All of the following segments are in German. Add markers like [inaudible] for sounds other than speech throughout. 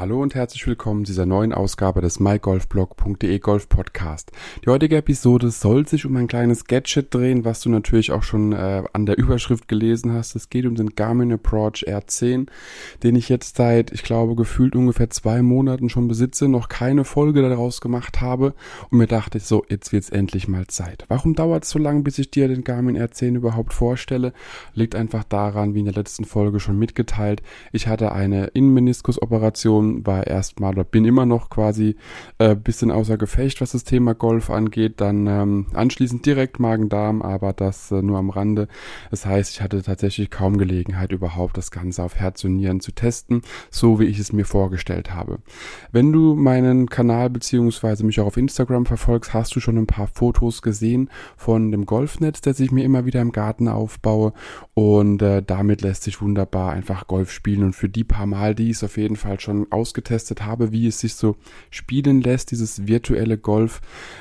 Hallo und herzlich willkommen zu dieser neuen Ausgabe des mygolfblog.de Golf Podcast. Die heutige Episode soll sich um ein kleines Gadget drehen, was du natürlich auch schon äh, an der Überschrift gelesen hast. Es geht um den Garmin Approach R10, den ich jetzt seit, ich glaube, gefühlt ungefähr zwei Monaten schon besitze, noch keine Folge daraus gemacht habe und mir dachte ich so, jetzt wird's endlich mal Zeit. Warum dauert es so lange, bis ich dir den Garmin R10 überhaupt vorstelle? Liegt einfach daran, wie in der letzten Folge schon mitgeteilt, ich hatte eine Innenmeniskusoperation war erstmal oder bin immer noch quasi äh, bisschen außer Gefecht, was das Thema Golf angeht. Dann ähm, anschließend direkt Magen-Darm, aber das äh, nur am Rande. Das heißt, ich hatte tatsächlich kaum Gelegenheit, überhaupt das Ganze auf Herz und Nieren zu testen, so wie ich es mir vorgestellt habe. Wenn du meinen Kanal beziehungsweise mich auch auf Instagram verfolgst, hast du schon ein paar Fotos gesehen von dem Golfnetz, das ich mir immer wieder im Garten aufbaue. Und äh, damit lässt sich wunderbar einfach Golf spielen. Und für die paar Mal, die ich es auf jeden Fall schon ausgetestet habe, wie es sich so spielen lässt, dieses virtuelle Golf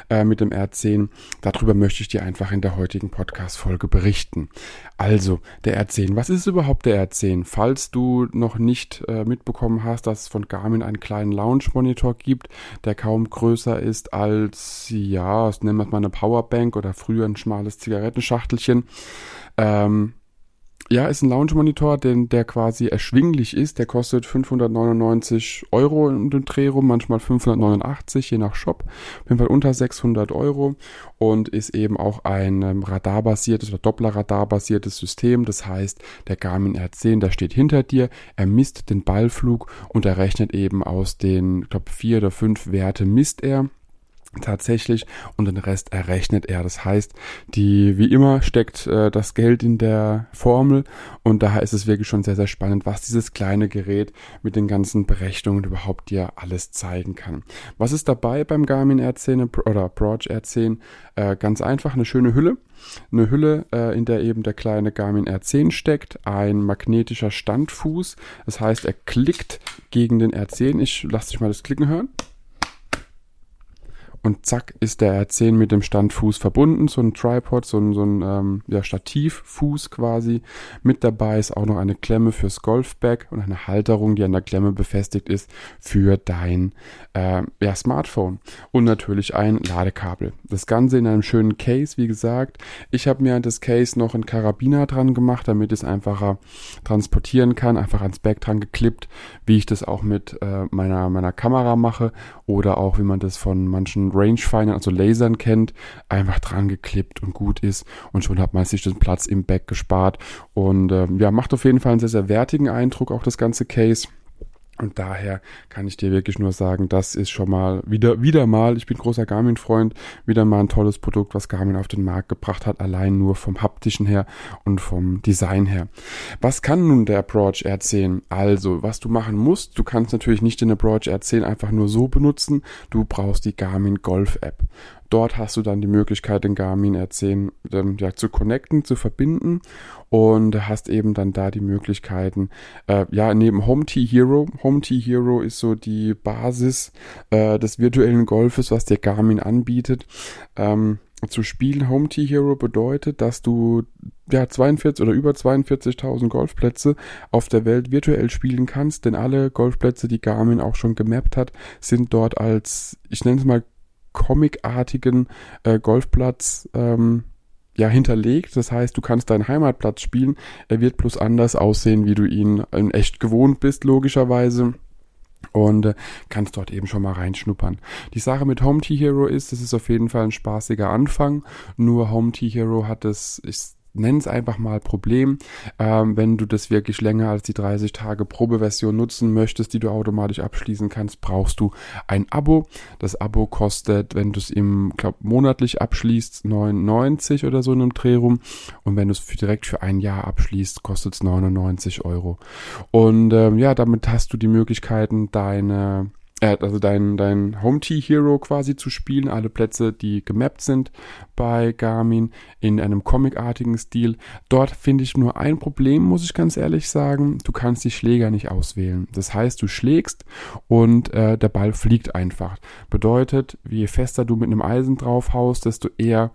äh, mit dem R10. Darüber möchte ich dir einfach in der heutigen Podcast-Folge berichten. Also, der R10. Was ist überhaupt der R10? Falls du noch nicht äh, mitbekommen hast, dass es von Garmin einen kleinen Lounge-Monitor gibt, der kaum größer ist als, ja, nennen wir es mal eine Powerbank oder früher ein schmales Zigarettenschachtelchen. Ähm, ja, ist ein Lounge-Monitor, der quasi erschwinglich ist. Der kostet 599 Euro in dem Dreh rum, manchmal 589, je nach Shop. Auf jeden Fall unter 600 Euro und ist eben auch ein ähm, radarbasiertes oder Doppler-Radar-basiertes System. Das heißt, der Garmin R10, der steht hinter dir, er misst den Ballflug und er rechnet eben aus den, ich glaube, vier oder fünf Werte misst er tatsächlich und den Rest errechnet er. Das heißt, die wie immer steckt äh, das Geld in der Formel und daher ist es wirklich schon sehr sehr spannend, was dieses kleine Gerät mit den ganzen Berechnungen überhaupt dir alles zeigen kann. Was ist dabei beim Garmin R10 oder Approach R10? Äh, ganz einfach eine schöne Hülle. Eine Hülle, äh, in der eben der kleine Garmin R10 steckt, ein magnetischer Standfuß. Das heißt, er klickt gegen den R10. Ich lasse dich mal das Klicken hören und zack ist der R10 mit dem Standfuß verbunden, so ein Tripod, so ein, so ein ähm, ja, Stativfuß quasi. Mit dabei ist auch noch eine Klemme fürs Golfbag und eine Halterung, die an der Klemme befestigt ist für dein äh, ja, Smartphone und natürlich ein Ladekabel. Das Ganze in einem schönen Case, wie gesagt. Ich habe mir an das Case noch einen Karabiner dran gemacht, damit es einfacher transportieren kann, einfach ans Bag dran geklippt, wie ich das auch mit äh, meiner, meiner Kamera mache oder auch wie man das von manchen Rangefindern, also Lasern kennt, einfach dran geklippt und gut ist und schon hat man sich den Platz im Back gespart und ähm, ja, macht auf jeden Fall einen sehr, sehr wertigen Eindruck, auch das ganze Case. Und daher kann ich dir wirklich nur sagen, das ist schon mal wieder, wieder mal, ich bin großer Garmin-Freund, wieder mal ein tolles Produkt, was Garmin auf den Markt gebracht hat, allein nur vom haptischen her und vom Design her. Was kann nun der Approach R10? Also, was du machen musst, du kannst natürlich nicht den Approach R10 einfach nur so benutzen, du brauchst die Garmin Golf App. Dort hast du dann die Möglichkeit, den Garmin R10 ähm, ja, zu connecten, zu verbinden und hast eben dann da die Möglichkeiten, äh, ja, neben Home T Hero. Home T Hero ist so die Basis äh, des virtuellen Golfes, was dir Garmin anbietet. Ähm, zu spielen Home T Hero bedeutet, dass du ja 42 oder über 42.000 Golfplätze auf der Welt virtuell spielen kannst, denn alle Golfplätze, die Garmin auch schon gemappt hat, sind dort als ich nenne es mal comicartigen äh, Golfplatz ähm, ja hinterlegt. Das heißt, du kannst deinen Heimatplatz spielen. Er wird bloß anders aussehen, wie du ihn in echt gewohnt bist, logischerweise und äh, kannst dort eben schon mal reinschnuppern. Die Sache mit Home T Hero ist, es ist auf jeden Fall ein spaßiger Anfang. Nur Home T Hero hat es, ist nenn es einfach mal Problem. Ähm, wenn du das wirklich länger als die 30 Tage Probeversion nutzen möchtest, die du automatisch abschließen kannst, brauchst du ein Abo. Das Abo kostet, wenn du es im, glaub, monatlich abschließt, 99 oder so in einem Dreh rum. Und wenn du es direkt für ein Jahr abschließt, kostet es 99 Euro. Und ähm, ja, damit hast du die Möglichkeiten, deine äh, also dein, dein Home T Hero quasi zu spielen, alle Plätze, die gemappt sind bei Garmin in einem comicartigen Stil. Dort finde ich nur ein Problem, muss ich ganz ehrlich sagen. Du kannst die Schläger nicht auswählen. Das heißt, du schlägst und äh, der Ball fliegt einfach. Bedeutet, je fester du mit einem Eisen drauf haust, desto eher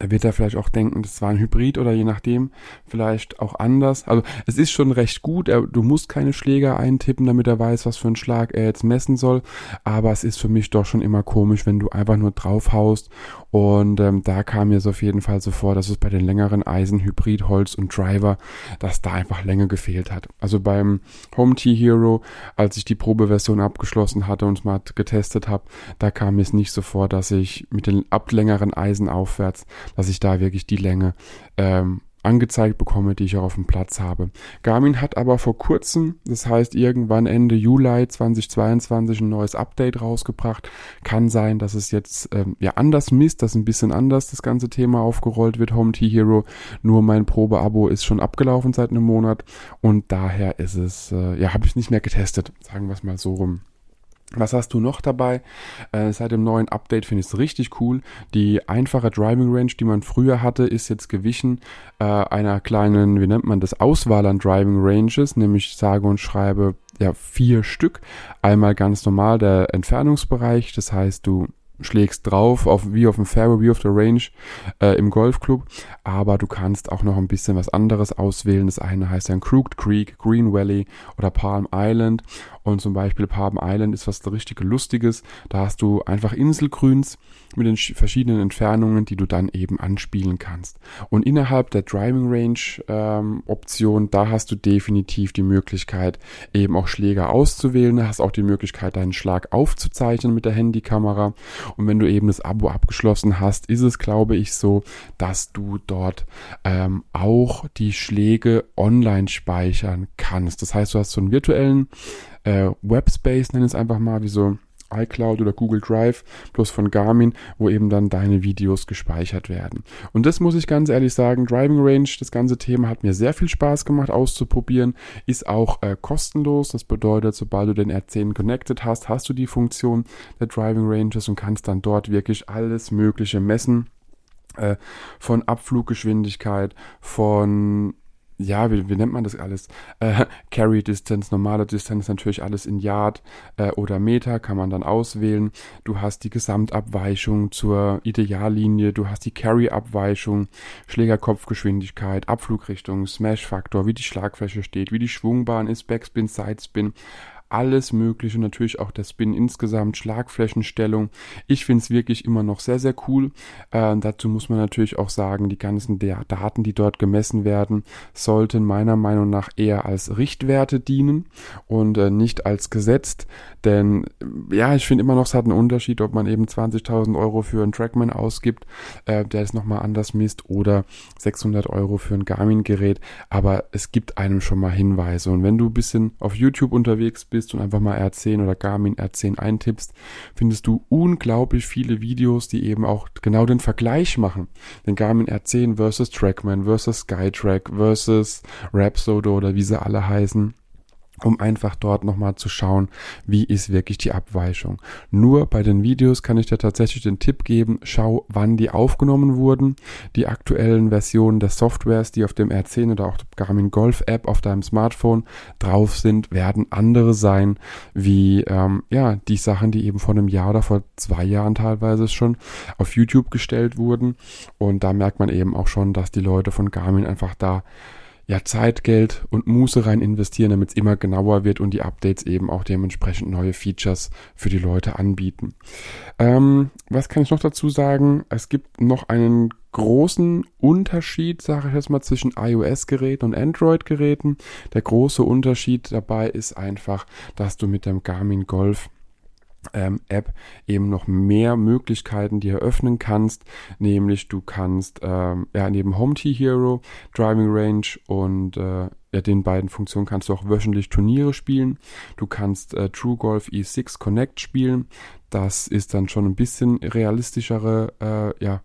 er wird da vielleicht auch denken, das war ein Hybrid oder je nachdem vielleicht auch anders. Also es ist schon recht gut. Er, du musst keine Schläger eintippen, damit er weiß, was für einen Schlag er jetzt messen soll. Aber es ist für mich doch schon immer komisch, wenn du einfach nur draufhaust. Und ähm, da kam mir so auf jeden Fall so vor, dass es bei den längeren Eisen, Hybrid, Holz und Driver, dass da einfach Länge gefehlt hat. Also beim Home T Hero, als ich die Probeversion abgeschlossen hatte und es mal getestet habe, da kam mir es nicht so vor, dass ich mit den ablängeren Eisen aufwärts dass ich da wirklich die Länge ähm, angezeigt bekomme, die ich auch auf dem Platz habe. Garmin hat aber vor kurzem, das heißt irgendwann Ende Juli 2022 ein neues Update rausgebracht. Kann sein, dass es jetzt ähm, ja anders misst, dass ein bisschen anders das ganze Thema aufgerollt wird, Home T Hero. Nur mein Probeabo ist schon abgelaufen seit einem Monat und daher ist es, äh, ja, habe ich nicht mehr getestet, sagen wir es mal so rum. Was hast du noch dabei? Äh, seit dem neuen Update finde ich es richtig cool. Die einfache Driving Range, die man früher hatte, ist jetzt gewichen äh, einer kleinen, wie nennt man das, Auswahl an Driving Ranges, nämlich sage und schreibe ja vier Stück. Einmal ganz normal der Entfernungsbereich, das heißt du schlägst drauf, auf, wie auf dem Fairway, wie auf der Range äh, im Golfclub. Aber du kannst auch noch ein bisschen was anderes auswählen. Das eine heißt dann Crooked Creek, Green Valley oder Palm Island. Und zum Beispiel Palm Island ist was richtig Lustiges. Da hast du einfach Inselgrüns mit den verschiedenen Entfernungen, die du dann eben anspielen kannst. Und innerhalb der Driving Range ähm, Option, da hast du definitiv die Möglichkeit, eben auch Schläger auszuwählen. Da hast auch die Möglichkeit, deinen Schlag aufzuzeichnen mit der Handykamera. Und wenn du eben das Abo abgeschlossen hast, ist es, glaube ich, so, dass du dort ähm, auch die Schläge online speichern kannst. Das heißt, du hast so einen virtuellen äh, Webspace, nenn es einfach mal, wie so iCloud oder Google Drive, bloß von Garmin, wo eben dann deine Videos gespeichert werden. Und das muss ich ganz ehrlich sagen, Driving Range, das ganze Thema hat mir sehr viel Spaß gemacht auszuprobieren, ist auch äh, kostenlos. Das bedeutet, sobald du den R10 connected hast, hast du die Funktion der Driving Ranges und kannst dann dort wirklich alles Mögliche messen äh, von Abfluggeschwindigkeit, von ja, wie, wie nennt man das alles? Äh, [laughs] Carry Distance, normale Distance, natürlich alles in Yard äh, oder Meter, kann man dann auswählen. Du hast die Gesamtabweichung zur Ideallinie, du hast die Carry-Abweichung, Schlägerkopfgeschwindigkeit, Abflugrichtung, Smash-Faktor, wie die Schlagfläche steht, wie die Schwungbahn ist, Backspin, Sidespin, alles Mögliche, natürlich auch der Spin insgesamt, Schlagflächenstellung. Ich finde es wirklich immer noch sehr, sehr cool. Äh, dazu muss man natürlich auch sagen, die ganzen Daten, die dort gemessen werden, sollten meiner Meinung nach eher als Richtwerte dienen und äh, nicht als gesetzt. Denn ja, ich finde immer noch, es hat einen Unterschied, ob man eben 20.000 Euro für einen Trackman ausgibt, äh, der es nochmal anders misst, oder 600 Euro für ein Garmin-Gerät. Aber es gibt einem schon mal Hinweise. Und wenn du ein bisschen auf YouTube unterwegs bist, bist und einfach mal R10 oder Garmin R10 eintippst, findest du unglaublich viele Videos, die eben auch genau den Vergleich machen. Den Garmin R10 versus Trackman versus Skytrack versus Rhapsody oder wie sie alle heißen um einfach dort nochmal zu schauen, wie ist wirklich die Abweichung. Nur bei den Videos kann ich dir tatsächlich den Tipp geben, schau, wann die aufgenommen wurden. Die aktuellen Versionen der Softwares, die auf dem R10 oder auch Garmin Golf App auf deinem Smartphone drauf sind, werden andere sein, wie ähm, ja die Sachen, die eben vor einem Jahr oder vor zwei Jahren teilweise schon auf YouTube gestellt wurden. Und da merkt man eben auch schon, dass die Leute von Garmin einfach da ja, Zeit, Geld und Muße rein investieren, damit es immer genauer wird und die Updates eben auch dementsprechend neue Features für die Leute anbieten. Ähm, was kann ich noch dazu sagen? Es gibt noch einen großen Unterschied, sage ich jetzt mal, zwischen iOS-Geräten und Android-Geräten. Der große Unterschied dabei ist einfach, dass du mit dem Garmin Golf ähm, App eben noch mehr Möglichkeiten dir eröffnen kannst, nämlich du kannst ähm, ja neben Home T Hero, Driving Range und äh, ja, den beiden Funktionen kannst du auch wöchentlich Turniere spielen. Du kannst äh, True Golf E6 Connect spielen. Das ist dann schon ein bisschen realistischere äh, ja,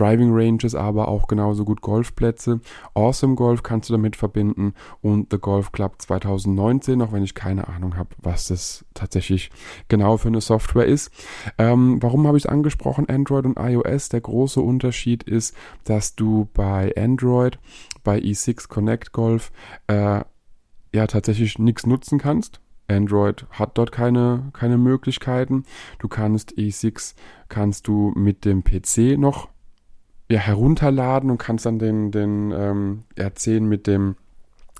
Driving Ranges, aber auch genauso gut Golfplätze. Awesome Golf kannst du damit verbinden und The Golf Club 2019, auch wenn ich keine Ahnung habe, was das tatsächlich genau für eine Software ist. Ähm, warum habe ich es angesprochen, Android und iOS? Der große Unterschied ist, dass du bei Android, bei E6 Connect Golf, äh, ja tatsächlich nichts nutzen kannst. Android hat dort keine, keine Möglichkeiten. Du kannst E6 kannst du mit dem PC noch ja, herunterladen und kannst dann den, den ähm, R10 mit dem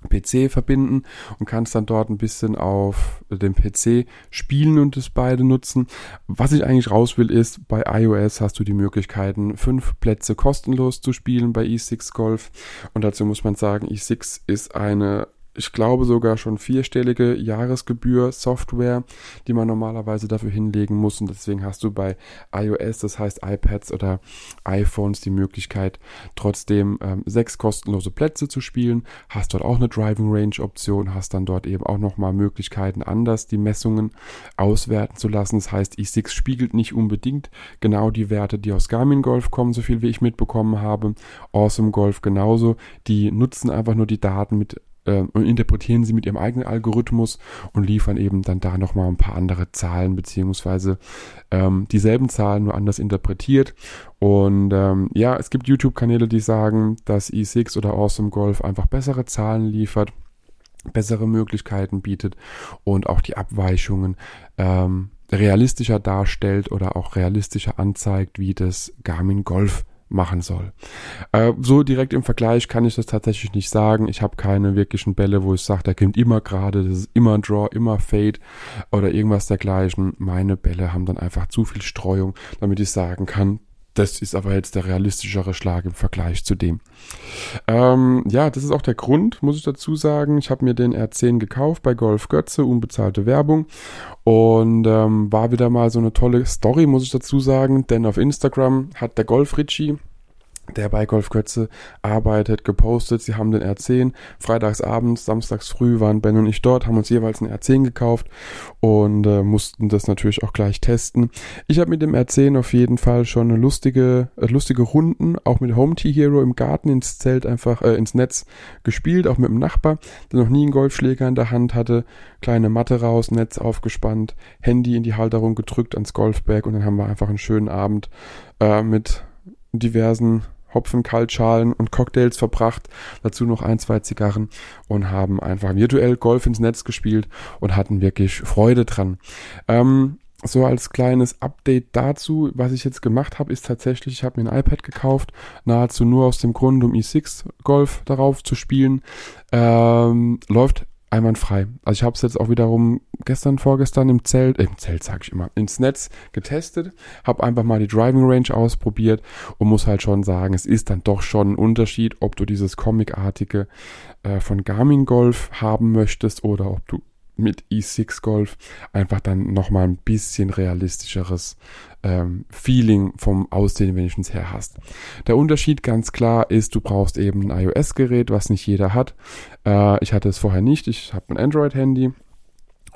PC verbinden und kannst dann dort ein bisschen auf dem PC spielen und das beide nutzen. Was ich eigentlich raus will, ist, bei iOS hast du die Möglichkeiten, fünf Plätze kostenlos zu spielen bei E6 Golf. Und dazu muss man sagen, E6 ist eine ich glaube sogar schon vierstellige Jahresgebühr Software, die man normalerweise dafür hinlegen muss. Und deswegen hast du bei iOS, das heißt iPads oder iPhones, die Möglichkeit, trotzdem ähm, sechs kostenlose Plätze zu spielen. Hast dort auch eine Driving Range Option, hast dann dort eben auch nochmal Möglichkeiten, anders die Messungen auswerten zu lassen. Das heißt, i6 spiegelt nicht unbedingt genau die Werte, die aus Garmin Golf kommen, so viel wie ich mitbekommen habe. Awesome Golf genauso. Die nutzen einfach nur die Daten mit äh, interpretieren sie mit ihrem eigenen Algorithmus und liefern eben dann da nochmal ein paar andere Zahlen, beziehungsweise ähm, dieselben Zahlen nur anders interpretiert. Und ähm, ja, es gibt YouTube-Kanäle, die sagen, dass E6 oder Awesome Golf einfach bessere Zahlen liefert bessere Möglichkeiten bietet und auch die Abweichungen ähm, realistischer darstellt oder auch realistischer anzeigt, wie das Garmin Golf machen soll. Äh, so direkt im Vergleich kann ich das tatsächlich nicht sagen. Ich habe keine wirklichen Bälle, wo ich sage, der kommt immer gerade, das ist immer Draw, immer Fade oder irgendwas dergleichen. Meine Bälle haben dann einfach zu viel Streuung, damit ich sagen kann, das ist aber jetzt der realistischere Schlag im Vergleich zu dem. Ähm, ja, das ist auch der Grund, muss ich dazu sagen. Ich habe mir den R10 gekauft bei Golf Götze, unbezahlte Werbung. Und ähm, war wieder mal so eine tolle Story, muss ich dazu sagen. Denn auf Instagram hat der Golf Ritchie, der bei Golf Götze arbeitet, gepostet. Sie haben den R10. Freitags abends, samstags früh waren Ben und ich dort, haben uns jeweils einen R10 gekauft und äh, mussten das natürlich auch gleich testen. Ich habe mit dem R10 auf jeden Fall schon eine lustige, äh, lustige Runden, auch mit Home T Hero im Garten ins Zelt einfach äh, ins Netz gespielt, auch mit dem Nachbar, der noch nie einen Golfschläger in der Hand hatte. Kleine Matte raus, Netz aufgespannt, Handy in die Halterung gedrückt ans Golfbag und dann haben wir einfach einen schönen Abend äh, mit diversen Hopfen, Kaltschalen und Cocktails verbracht, dazu noch ein, zwei Zigarren und haben einfach virtuell Golf ins Netz gespielt und hatten wirklich Freude dran. Ähm, so als kleines Update dazu, was ich jetzt gemacht habe, ist tatsächlich, ich habe mir ein iPad gekauft, nahezu nur aus dem Grund, um E6 Golf darauf zu spielen. Ähm, läuft einwandfrei. Also ich habe es jetzt auch wiederum gestern, vorgestern im Zelt, äh, im Zelt sage ich immer, ins Netz getestet, habe einfach mal die Driving Range ausprobiert und muss halt schon sagen, es ist dann doch schon ein Unterschied, ob du dieses Comicartige äh, von Garmin Golf haben möchtest oder ob du mit E6 Golf einfach dann nochmal ein bisschen realistischeres ähm, Feeling vom Aussehen wenigstens her hast. Der Unterschied ganz klar ist, du brauchst eben ein iOS-Gerät, was nicht jeder hat. Äh, ich hatte es vorher nicht, ich habe ein Android-Handy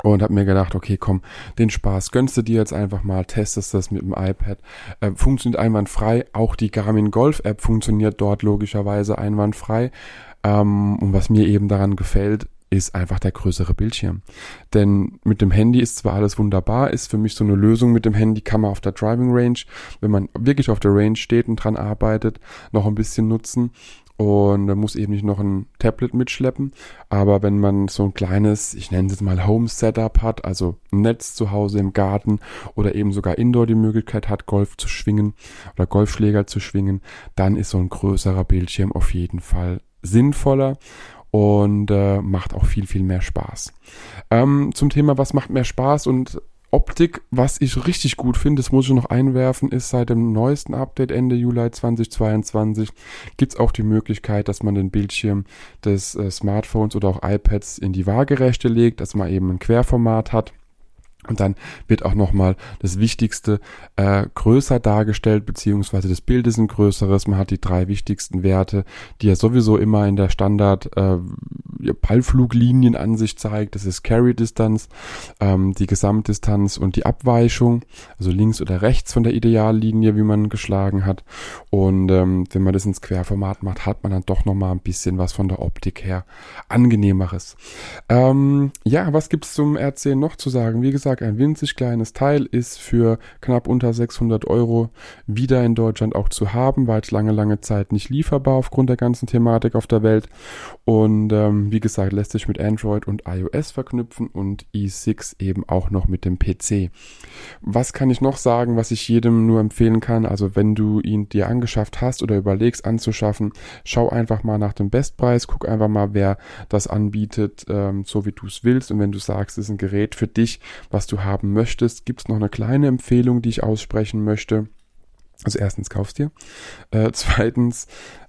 und habe mir gedacht, okay, komm, den Spaß gönnst du dir jetzt einfach mal, testest das mit dem iPad. Äh, funktioniert einwandfrei. Auch die Garmin Golf App funktioniert dort logischerweise einwandfrei. Ähm, und was mir eben daran gefällt, ist einfach der größere Bildschirm. Denn mit dem Handy ist zwar alles wunderbar, ist für mich so eine Lösung mit dem Handy, kann man auf der Driving Range, wenn man wirklich auf der Range steht und dran arbeitet, noch ein bisschen nutzen und man muss eben nicht noch ein Tablet mitschleppen. Aber wenn man so ein kleines, ich nenne es jetzt mal Home Setup hat, also ein Netz zu Hause im Garten oder eben sogar Indoor die Möglichkeit hat, Golf zu schwingen oder Golfschläger zu schwingen, dann ist so ein größerer Bildschirm auf jeden Fall sinnvoller und äh, macht auch viel, viel mehr Spaß. Ähm, zum Thema, was macht mehr Spaß und Optik, was ich richtig gut finde, das muss ich noch einwerfen, ist seit dem neuesten Update Ende Juli 2022 gibt es auch die Möglichkeit, dass man den Bildschirm des äh, Smartphones oder auch iPads in die Waagerechte legt, dass man eben ein Querformat hat. Und dann wird auch nochmal das Wichtigste äh, größer dargestellt, beziehungsweise das Bild ist ein größeres. Man hat die drei wichtigsten Werte, die ja sowieso immer in der Standard äh, Ballfluglinienansicht zeigt. Das ist Carry Distanz, ähm, die Gesamtdistanz und die Abweichung, also links oder rechts von der Ideallinie, wie man geschlagen hat. Und ähm, wenn man das ins Querformat macht, hat man dann doch nochmal ein bisschen was von der Optik her angenehmeres. Ähm, ja, was gibt's zum R10 noch zu sagen? Wie gesagt, gesagt, ein winzig kleines Teil ist für knapp unter 600 Euro wieder in Deutschland auch zu haben, weil es lange, lange Zeit nicht lieferbar aufgrund der ganzen Thematik auf der Welt. Und ähm, wie gesagt, lässt sich mit Android und iOS verknüpfen und i6 eben auch noch mit dem PC. Was kann ich noch sagen, was ich jedem nur empfehlen kann? Also wenn du ihn dir angeschafft hast oder überlegst anzuschaffen, schau einfach mal nach dem Bestpreis, guck einfach mal, wer das anbietet, ähm, so wie du es willst. Und wenn du sagst, es ist ein Gerät für dich, was du haben möchtest, gibt es noch eine kleine Empfehlung, die ich aussprechen möchte. Also erstens kaufst dir. Äh, [laughs] zweitens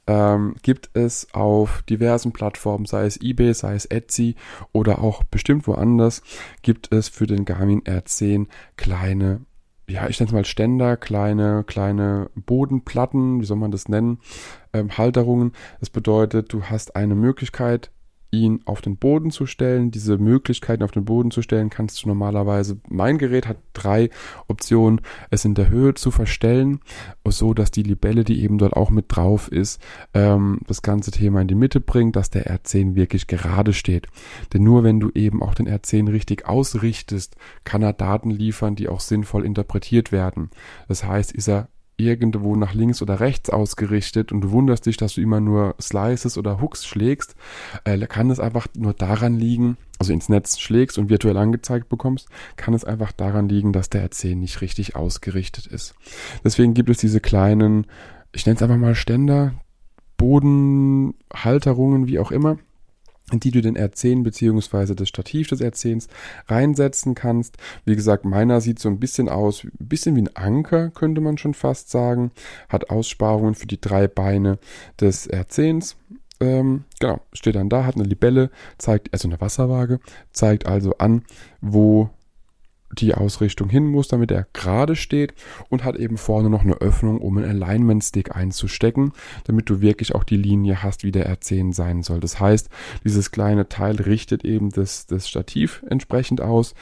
ähm, gibt es auf diversen Plattformen, sei es eBay, sei es Etsy oder auch bestimmt woanders, gibt es für den Garmin R10 kleine ja, ich nenne es mal Ständer, kleine, kleine Bodenplatten, wie soll man das nennen, ähm, Halterungen. Das bedeutet, du hast eine Möglichkeit, ihn auf den Boden zu stellen. Diese Möglichkeiten auf den Boden zu stellen kannst du normalerweise. Mein Gerät hat drei Optionen. Es in der Höhe zu verstellen, so dass die Libelle, die eben dort auch mit drauf ist, ähm, das ganze Thema in die Mitte bringt, dass der R10 wirklich gerade steht. Denn nur wenn du eben auch den R10 richtig ausrichtest, kann er Daten liefern, die auch sinnvoll interpretiert werden. Das heißt, ist er irgendwo nach links oder rechts ausgerichtet und du wunderst dich, dass du immer nur Slices oder Hooks schlägst, äh, kann es einfach nur daran liegen, also ins Netz schlägst und virtuell angezeigt bekommst, kann es einfach daran liegen, dass der R10 nicht richtig ausgerichtet ist. Deswegen gibt es diese kleinen, ich nenne es einfach mal Ständer, Bodenhalterungen, wie auch immer, die du den R10 beziehungsweise das Stativ des R10s reinsetzen kannst. Wie gesagt, meiner sieht so ein bisschen aus, ein bisschen wie ein Anker, könnte man schon fast sagen. Hat Aussparungen für die drei Beine des R10s. Ähm, genau, steht dann da, hat eine Libelle, zeigt, also eine Wasserwaage, zeigt also an, wo die Ausrichtung hin muss, damit er gerade steht und hat eben vorne noch eine Öffnung, um einen Alignment Stick einzustecken, damit du wirklich auch die Linie hast, wie der R10 sein soll. Das heißt, dieses kleine Teil richtet eben das, das Stativ entsprechend aus,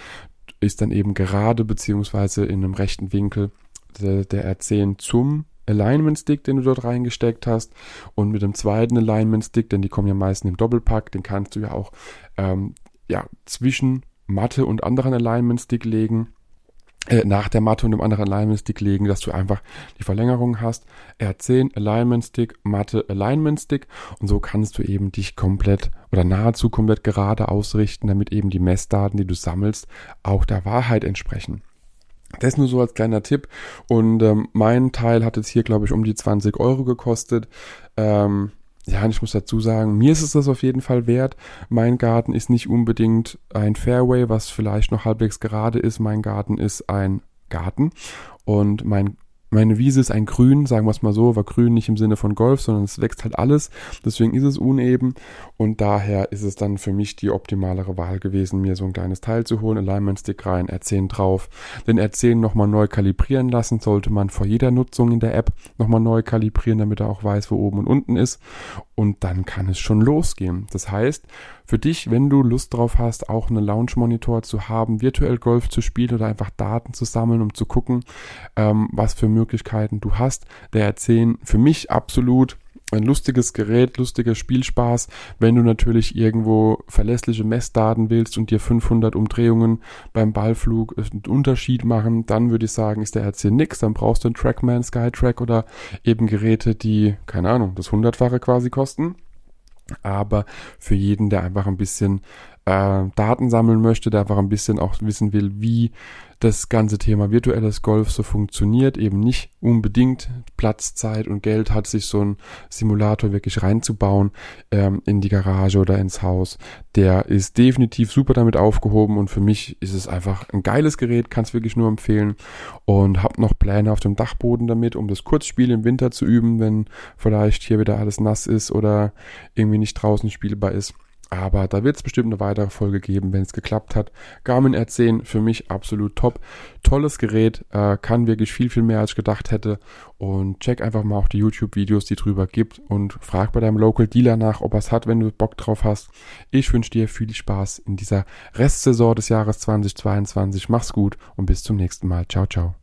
ist dann eben gerade beziehungsweise in einem rechten Winkel der, der R10 zum Alignment Stick, den du dort reingesteckt hast und mit dem zweiten Alignment Stick, denn die kommen ja meistens im Doppelpack, den kannst du ja auch ähm, ja, zwischen Matte und anderen Alignment Stick legen, äh, nach der Matte und dem anderen Alignment Stick legen, dass du einfach die Verlängerung hast. R10 Alignment Stick, Matte Alignment Stick und so kannst du eben dich komplett oder nahezu komplett gerade ausrichten, damit eben die Messdaten, die du sammelst, auch der Wahrheit entsprechen. Das nur so als kleiner Tipp. Und ähm, mein Teil hat jetzt hier, glaube ich, um die 20 Euro gekostet. Ähm, ja, ich muss dazu sagen, mir ist es das auf jeden Fall wert. Mein Garten ist nicht unbedingt ein Fairway, was vielleicht noch halbwegs gerade ist. Mein Garten ist ein Garten und mein meine Wiese ist ein Grün, sagen wir es mal so, aber Grün nicht im Sinne von Golf, sondern es wächst halt alles. Deswegen ist es uneben und daher ist es dann für mich die optimalere Wahl gewesen, mir so ein kleines Teil zu holen, Alignment Stick rein, R10 drauf, den R10 nochmal neu kalibrieren lassen, sollte man vor jeder Nutzung in der App nochmal neu kalibrieren, damit er auch weiß, wo oben und unten ist und dann kann es schon losgehen. Das heißt, für dich, wenn du Lust drauf hast, auch einen Launch-Monitor zu haben, virtuell Golf zu spielen oder einfach Daten zu sammeln, um zu gucken, ähm, was für Möglichkeiten du hast, der R10 für mich absolut ein lustiges Gerät, lustiger Spielspaß. Wenn du natürlich irgendwo verlässliche Messdaten willst und dir 500 Umdrehungen beim Ballflug einen Unterschied machen, dann würde ich sagen, ist der RC nix. Dann brauchst du einen Trackman, Skytrack oder eben Geräte, die, keine Ahnung, das Hundertfache quasi kosten. Aber für jeden, der einfach ein bisschen äh, Daten sammeln möchte, der einfach ein bisschen auch wissen will, wie das ganze Thema virtuelles Golf so funktioniert, eben nicht unbedingt Platz, Zeit und Geld hat, sich so ein Simulator wirklich reinzubauen ähm, in die Garage oder ins Haus, der ist definitiv super damit aufgehoben und für mich ist es einfach ein geiles Gerät, kann es wirklich nur empfehlen. Und habe noch Pläne auf dem Dachboden damit, um das Kurzspiel im Winter zu üben, wenn vielleicht hier wieder alles nass ist oder irgendwie nicht draußen spielbar ist. Aber da wird es bestimmt eine weitere Folge geben, wenn es geklappt hat. Garmin R10 für mich absolut top. Tolles Gerät, äh, kann wirklich viel, viel mehr als ich gedacht hätte. Und check einfach mal auch die YouTube-Videos, die drüber gibt und frag bei deinem Local Dealer nach, ob er es hat, wenn du Bock drauf hast. Ich wünsche dir viel Spaß in dieser Restsaison des Jahres 2022. Mach's gut und bis zum nächsten Mal. Ciao, ciao.